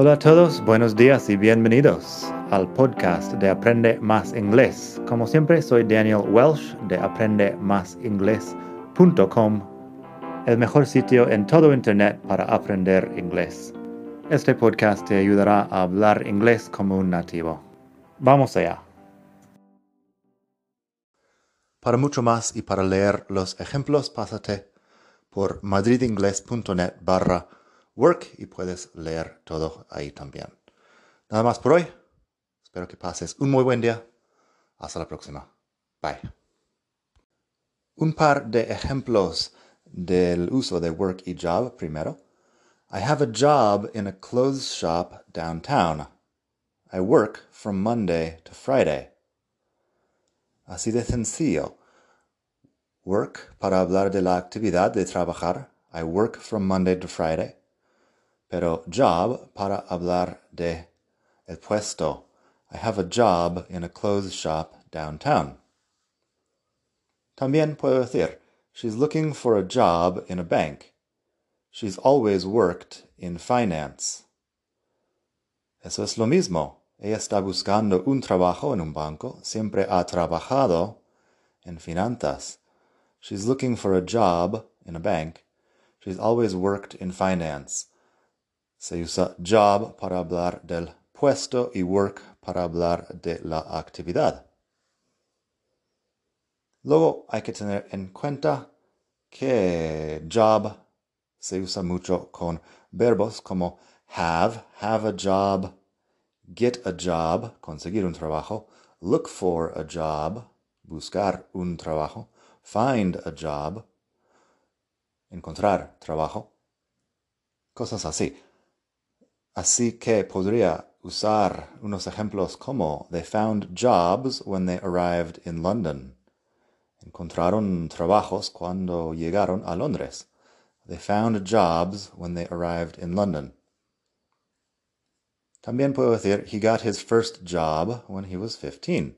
Hola a todos, buenos días y bienvenidos al podcast de Aprende Más Inglés. Como siempre, soy Daniel Welsh de aprendemásinglés.com, el mejor sitio en todo Internet para aprender inglés. Este podcast te ayudará a hablar inglés como un nativo. Vamos allá. Para mucho más y para leer los ejemplos, pásate por madridingles.net barra work y puedes leer todo ahí también. Nada más por hoy. Espero que pases un muy buen día. Hasta la próxima. Bye. Un par de ejemplos del uso de work y job primero. I have a job in a clothes shop downtown. I work from Monday to Friday. Así de sencillo. Work para hablar de la actividad de trabajar. I work from Monday to Friday pero job para hablar de el puesto. I have a job in a clothes shop downtown. También puedo decir, she's looking for a job in a bank. She's always worked in finance. Eso es lo mismo. Ella está buscando un trabajo en un banco. Siempre ha trabajado en finanzas. She's looking for a job in a bank. She's always worked in finance. Se usa job para hablar del puesto y work para hablar de la actividad. Luego hay que tener en cuenta que job se usa mucho con verbos como have, have a job, get a job, conseguir un trabajo, look for a job, buscar un trabajo, find a job, encontrar trabajo, cosas así. Así que podría usar unos ejemplos como They found jobs when they arrived in London. Encontraron trabajos cuando llegaron a Londres. They found jobs when they arrived in London. También puedo decir He got his first job when he was 15.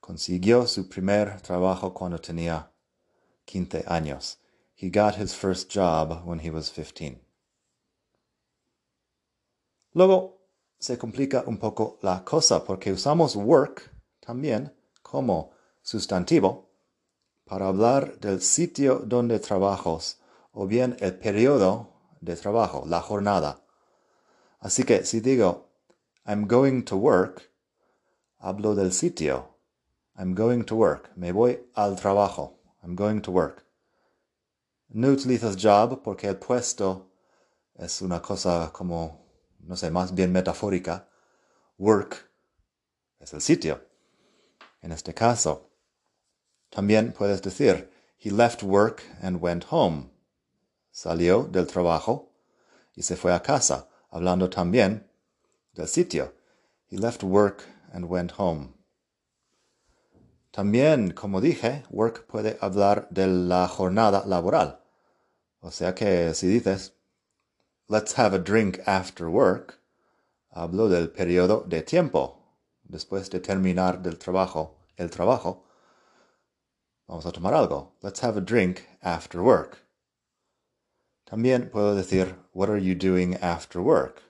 Consiguió su primer trabajo cuando tenía 15 años. He got his first job when he was 15. Luego se complica un poco la cosa porque usamos work también como sustantivo para hablar del sitio donde trabajos o bien el periodo de trabajo, la jornada. Así que si digo I'm going to work, hablo del sitio. I'm going to work. Me voy al trabajo. I'm going to work. No utilizas job porque el puesto es una cosa como no sé, más bien metafórica, work es el sitio. En este caso, también puedes decir, he left work and went home. Salió del trabajo y se fue a casa, hablando también del sitio. He left work and went home. También, como dije, work puede hablar de la jornada laboral. O sea que si dices, Let's have a drink after work. Hablo del periodo de tiempo. Después de terminar del trabajo, el trabajo. Vamos a tomar algo. Let's have a drink after work. También puedo decir, What are you doing after work?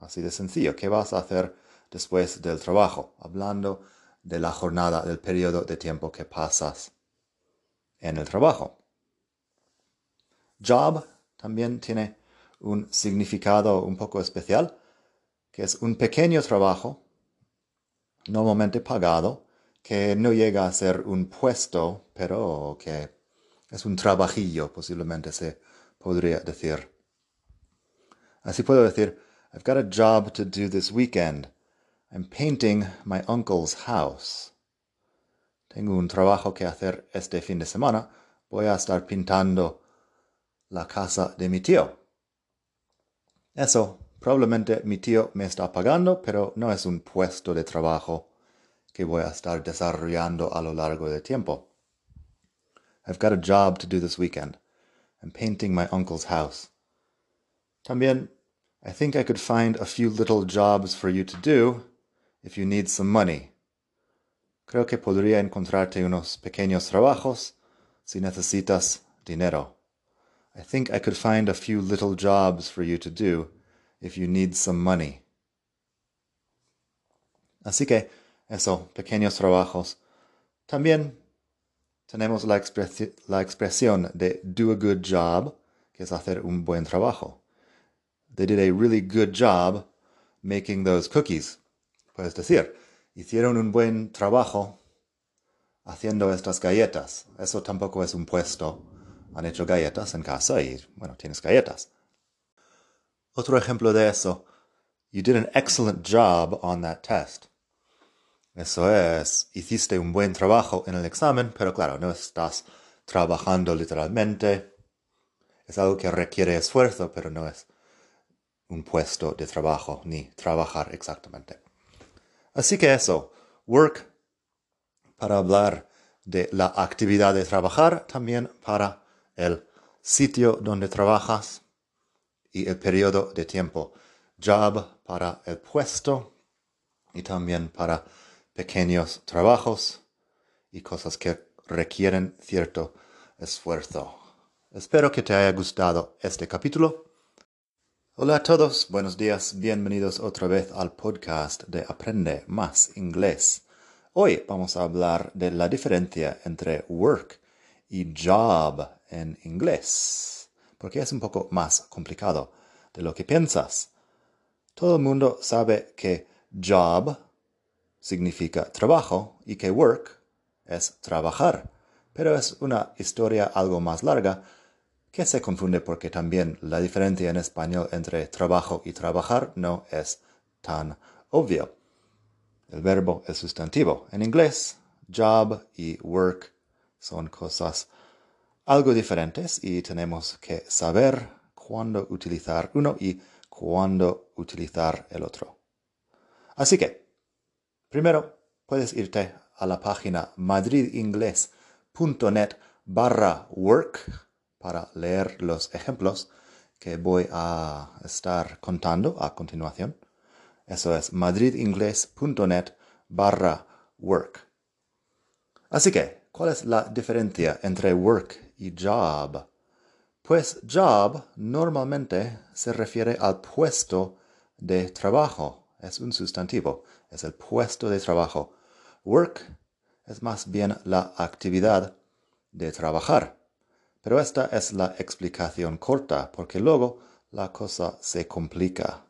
Así de sencillo. ¿Qué vas a hacer después del trabajo? Hablando de la jornada, del periodo de tiempo que pasas en el trabajo. Job también tiene un significado un poco especial, que es un pequeño trabajo, normalmente pagado, que no llega a ser un puesto, pero que es un trabajillo, posiblemente se podría decir. Así puedo decir, I've got a job to do this weekend. I'm painting my uncle's house. Tengo un trabajo que hacer este fin de semana. Voy a estar pintando la casa de mi tío. Eso, probablemente mi tío me está pagando, pero no es un puesto de trabajo que voy a estar desarrollando a lo largo del tiempo. I've got a job to do this weekend. I'm painting my uncle's house. También, I think I could find a few little jobs for you to do if you need some money. Creo que podría encontrarte unos pequeños trabajos si necesitas dinero. I think I could find a few little jobs for you to do if you need some money. Así que eso, pequeños trabajos. También tenemos la, la expresión de do a good job, que es hacer un buen trabajo. They did a really good job making those cookies. Puedes decir, hicieron un buen trabajo haciendo estas galletas. Eso tampoco es un puesto. Han hecho galletas en casa y, bueno, tienes galletas. Otro ejemplo de eso, you did an excellent job on that test. Eso es, hiciste un buen trabajo en el examen, pero claro, no estás trabajando literalmente. Es algo que requiere esfuerzo, pero no es un puesto de trabajo ni trabajar exactamente. Así que eso, work para hablar de la actividad de trabajar, también para el sitio donde trabajas y el periodo de tiempo. Job para el puesto y también para pequeños trabajos y cosas que requieren cierto esfuerzo. Espero que te haya gustado este capítulo. Hola a todos, buenos días, bienvenidos otra vez al podcast de Aprende más inglés. Hoy vamos a hablar de la diferencia entre work y job en inglés, porque es un poco más complicado de lo que piensas. Todo el mundo sabe que job significa trabajo y que work es trabajar, pero es una historia algo más larga que se confunde porque también la diferencia en español entre trabajo y trabajar no es tan obvio. El verbo es sustantivo. En inglés, job y work son cosas algo diferentes y tenemos que saber cuándo utilizar uno y cuándo utilizar el otro. Así que, primero puedes irte a la página madridingles.net barra work para leer los ejemplos que voy a estar contando a continuación. Eso es madridingles.net barra work. Así que, ¿cuál es la diferencia entre work job? Pues job normalmente se refiere al puesto de trabajo. Es un sustantivo, es el puesto de trabajo. Work es más bien la actividad de trabajar. Pero esta es la explicación corta, porque luego la cosa se complica.